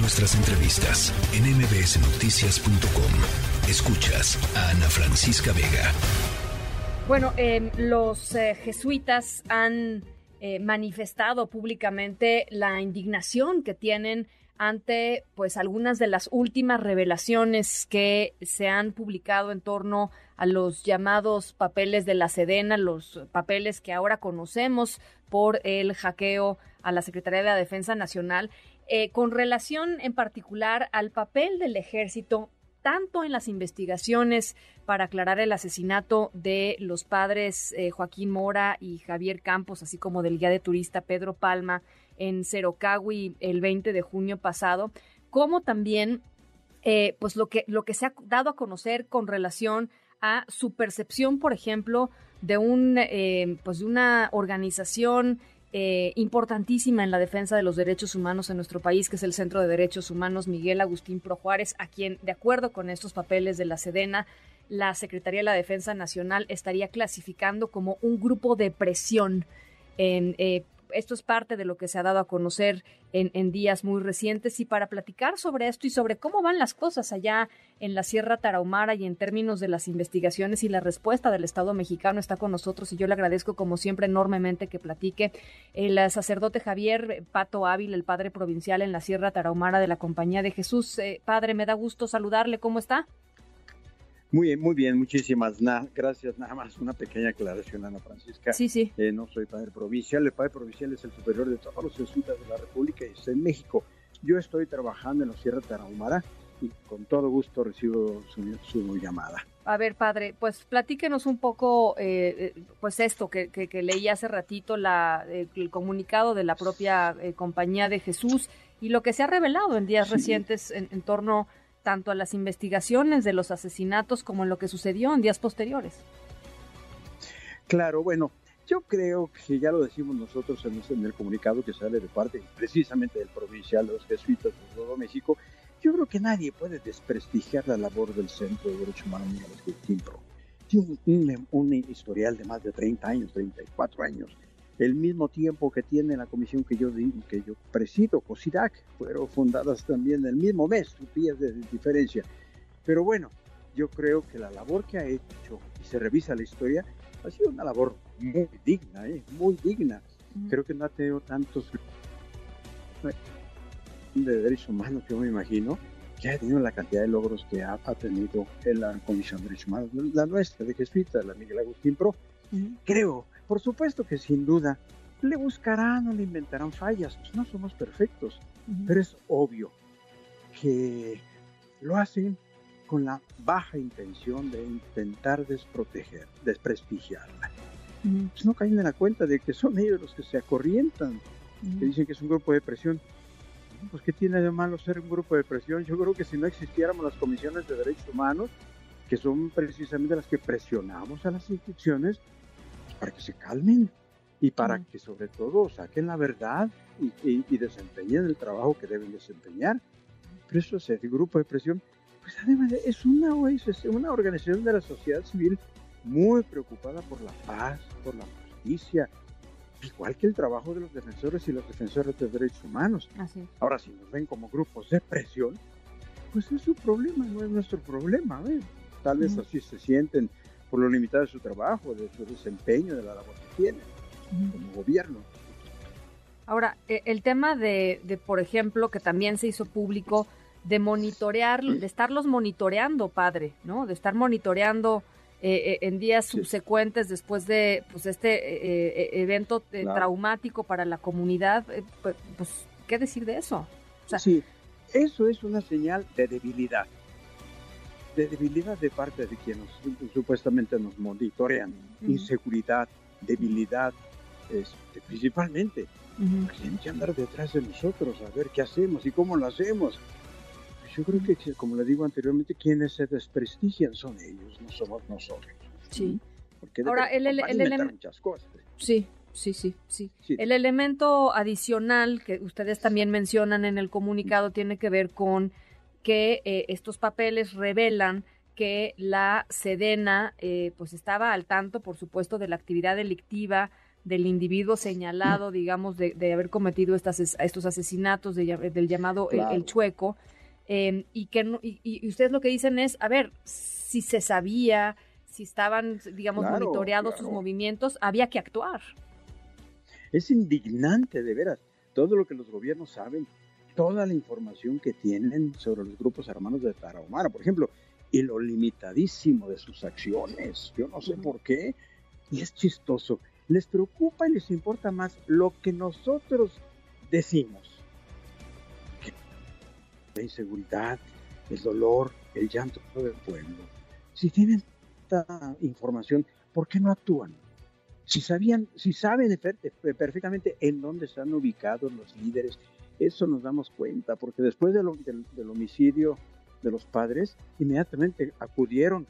Nuestras entrevistas en mbsnoticias.com. Escuchas a Ana Francisca Vega. Bueno, em, los eh, jesuitas han eh, manifestado públicamente la indignación que tienen ante pues algunas de las últimas revelaciones que se han publicado en torno a los llamados papeles de la Sedena, los papeles que ahora conocemos por el hackeo a la Secretaría de la Defensa Nacional, eh, con relación en particular al papel del ejército tanto en las investigaciones para aclarar el asesinato de los padres eh, Joaquín Mora y Javier Campos, así como del guía de turista Pedro Palma en Cerocagui el 20 de junio pasado, como también eh, pues lo que, lo que se ha dado a conocer con relación a su percepción, por ejemplo, de un eh, pues de una organización eh, importantísima en la defensa de los derechos humanos en nuestro país, que es el Centro de Derechos Humanos Miguel Agustín Pro Juárez, a quien, de acuerdo con estos papeles de la Sedena, la Secretaría de la Defensa Nacional estaría clasificando como un grupo de presión en, eh, esto es parte de lo que se ha dado a conocer en, días muy recientes y para platicar sobre esto y sobre cómo van las cosas allá en la Sierra Tarahumara y en términos de las investigaciones y la respuesta del Estado mexicano está con nosotros y yo le agradezco como siempre enormemente que platique el sacerdote Javier Pato Ávila, el padre provincial en la Sierra Tarahumara de la Compañía de Jesús. Eh, padre, me da gusto saludarle, ¿cómo está? Muy bien, muy bien, muchísimas gracias. Nada más una pequeña aclaración, Ana Francisca. Sí, sí. Eh, no soy padre provincial, el padre provincial es el superior de todos los jesuitas de la República y está en México. Yo estoy trabajando en la Sierra Tarahumara y con todo gusto recibo su, llamada. A ver, padre, pues platíquenos un poco, eh, eh, pues esto que, que, leí hace ratito, la, el comunicado de la propia compañía de Jesús y lo que se ha revelado en días recientes en, en torno tanto a las investigaciones de los asesinatos como en lo que sucedió en días posteriores. Claro, bueno, yo creo que ya lo decimos nosotros en, el comunicado que sale de parte precisamente del provincial de los jesuitas de todo México, yo creo que nadie puede desprestigiar la labor del Centro de Derechos Humanos Miguel Agustín Tiene un, historial de más de 30 años, 34 años el mismo tiempo que tiene la comisión que yo, que yo presido, COSIDAC, fueron fundadas también el mismo mes, días de diferencia. Pero bueno, yo creo que la labor que ha hecho, y se revisa la historia, ha sido una labor muy digna, ¿eh? muy digna. Creo que no ha tenido tantos de derechos humanos, yo me imagino, que ha tenido la cantidad de logros que ha, tenido en la Comisión de Derechos Humanos, la nuestra, de Jesuita, la Miguel Agustín Pro. Creo por supuesto que sin duda le buscarán o le inventarán fallas, pues no somos perfectos, pero es obvio que lo hacen con la baja intención de intentar desproteger, desprestigiarla. Pues no caen en la cuenta de que son ellos los que se acorrientan, que dicen que es un grupo de presión. Pues ¿qué tiene de malo ser un grupo de presión? Yo creo que si no existiéramos las comisiones de derechos humanos, que son precisamente las que presionamos a las instituciones, para que se calmen y para que sobre todo saquen la verdad y, desempeñen el trabajo que deben desempeñar. Pero eso es el grupo de presión, pues además es una es una organización de la sociedad civil muy preocupada por la paz, por la justicia, igual que el trabajo de los defensores y los defensores de derechos humanos. Ahora, si nos ven como grupos de presión, pues es su problema, no es nuestro problema. ¿eh? Tal vez así se sienten por lo limitado de su trabajo, de su desempeño, de la labor que tiene como gobierno. Ahora, e, el tema de, por ejemplo, que también se hizo público, de monitorear, de estarlos monitoreando, padre, ¿no? De estar monitoreando eh, eh, en días subsecuentes después de pues este eh, evento traumático para la comunidad, pues, pues, ¿qué decir de eso? sí, eso es una señal de debilidad de debilidad de parte de quienes supuestamente nos monitorean, inseguridad, debilidad, este, principalmente. Tienen que andar detrás de nosotros a ver qué hacemos y cómo lo hacemos. Pues yo creo que, como le digo anteriormente, quienes se desprestigian son ellos, no somos nosotros. Sí. Porque Ahora, el, el, el, muchas cosas. Sí, Sí, sí, sí, El elemento adicional que ustedes también mencionan en el comunicado tiene que ver con que eh, estos papeles revelan que la Sedena eh, pues estaba al tanto, por supuesto, de la actividad delictiva del individuo señalado, digamos, de, haber cometido estas, estos asesinatos del llamado el, chueco. Em, y que y, ustedes lo que dicen es, a ver, si se sabía, si estaban, digamos, monitoreados sus movimientos, había que actuar. Es indignante, de veras, todo lo que los gobiernos saben, toda la información que tienen sobre los grupos armados de Tarahumara, por ejemplo, y lo limitadísimo de sus acciones. Yo no sé por qué, y es chistoso. Les preocupa y les importa más lo que nosotros decimos. La inseguridad, el dolor, el llanto del pueblo. Si tienen esta información, ¿por qué no actúan? Si sabían, si saben perfectamente en dónde están ubicados los líderes, eso nos damos cuenta, porque después del, homicidio de los padres, inmediatamente acudieron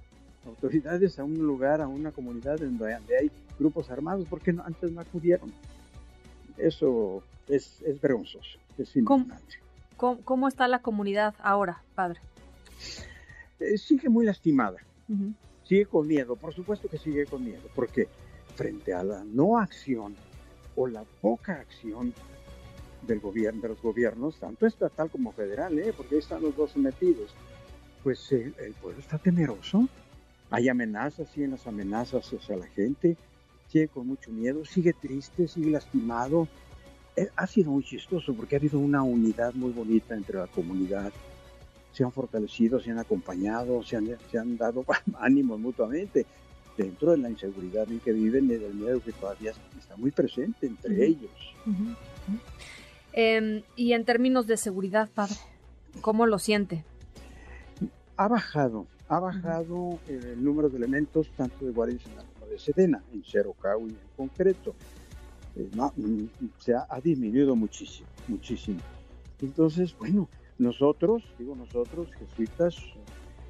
autoridades a un lugar, a una comunidad donde hay grupos armados, porque no, antes no acudieron. Eso es, vergonzoso, es indignante. ¿Cómo, está la comunidad ahora, padre? Eh, sigue muy lastimada, sigue con miedo, por supuesto que sigue con miedo, porque frente a la no acción o la poca acción del gobierno, de los gobiernos, tanto estatal como federal, ¿eh? porque ahí están los dos metidos, pues el, pueblo está temeroso. Hay amenazas, siguen las amenazas hacia la gente, sigue con mucho miedo, sigue triste, sigue lastimado. Eh, ha sido muy chistoso porque ha habido una unidad muy bonita entre la comunidad. Se han fortalecido, se han acompañado, se han, se han dado ánimos mutuamente dentro de la inseguridad en que viven y del miedo que todavía está muy presente entre ellos. Em, y en términos de seguridad, padre, ¿cómo lo siente? Ha bajado, ha bajado el número de elementos tanto de guardias como de Sedena, en Cerocau y en concreto. Eh, mm, se ha, ha, disminuido muchísimo, muchísimo. Entonces, bueno, nosotros, digo nosotros, jesuitas,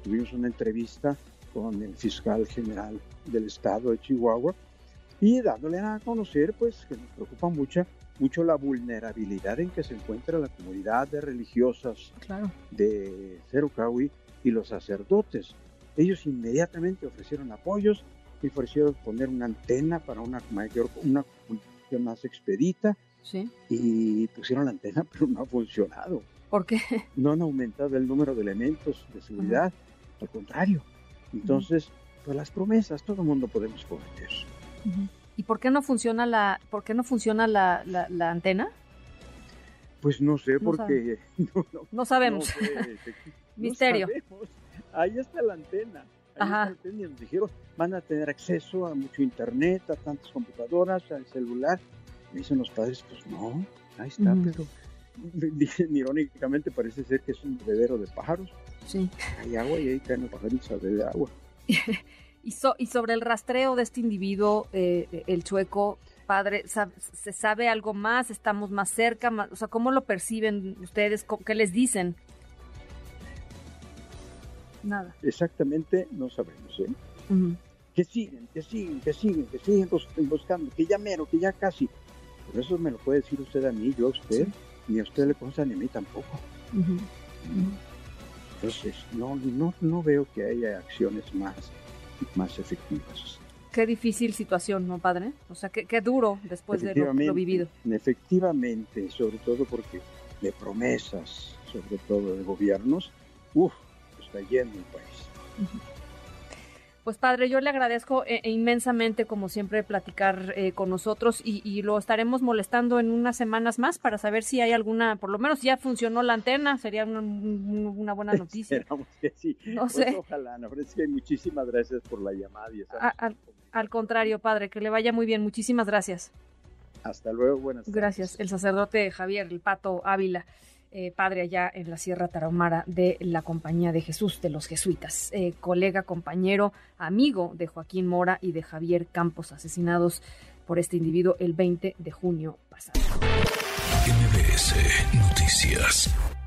tuvimos una entrevista con el fiscal general del estado de Chihuahua y dándole a conocer pues que nos preocupa mucho, mucho la vulnerabilidad en que se encuentra la comunidad de religiosas de Cerucahui y los sacerdotes. Ellos inmediatamente ofrecieron apoyos y ofrecieron poner una antena para una mayor una comunicación más expedita y pusieron la antena pero no ha funcionado. ¿Por qué? No han aumentado el número de elementos de seguridad, al contrario, entonces, pues las promesas, todo el mundo podemos ¿Y por qué no funciona la, por qué no funciona la, la, antena? Pues no sé, porque no, sabemos. Misterio. Ahí está la antena. Ahí Está la antena y nos dijeron, van a tener acceso a mucho internet, a tantas computadoras, al celular. Me dicen los padres, pues no, ahí está, pero dicen irónicamente parece ser que es un bebedero de pájaros. Sí. Hay agua y ahí caen los pajaritos de agua. Y, y sobre el rastreo de este individuo, eh, el chueco, padre, ¿se sabe algo más? ¿Estamos más cerca? o sea, ¿cómo lo perciben ustedes? ¿Qué les dicen? Nada. Exactamente no sabemos, ¿eh? Que siguen, que siguen, que siguen, que siguen buscando, que ya mero, que ya casi. Por eso me lo puede decir usted a mí, yo a usted, ni a usted le consta ni a mí tampoco. Entonces, no, no, no veo que haya acciones más, más efectivas. Qué difícil situación, ¿no, padre? O sea, qué, qué duro después de lo, vivido. Efectivamente, sobre todo porque de promesas, sobre todo de gobiernos, uff, está lleno el país. Pues padre, yo le agradezco eh, eh, inmensamente, como siempre, platicar eh, con nosotros y, lo estaremos molestando en unas semanas más para saber si hay alguna, por lo menos ya funcionó la antena, sería una, buena noticia. Esperamos que sí. No pues sé. Ojalá, no, que muchísimas gracias por la llamada. Y al, al contrario, padre, que le vaya muy bien. Muchísimas gracias. Hasta luego, buenas tardes. Gracias. El sacerdote Javier, el pato Ávila. Eh, padre allá en la Sierra Tarahumara de la Compañía de Jesús de los Jesuitas, eh, colega, compañero, amigo de Joaquín Mora y de Javier Campos, asesinados por este individuo el 20 de junio pasado. Noticias.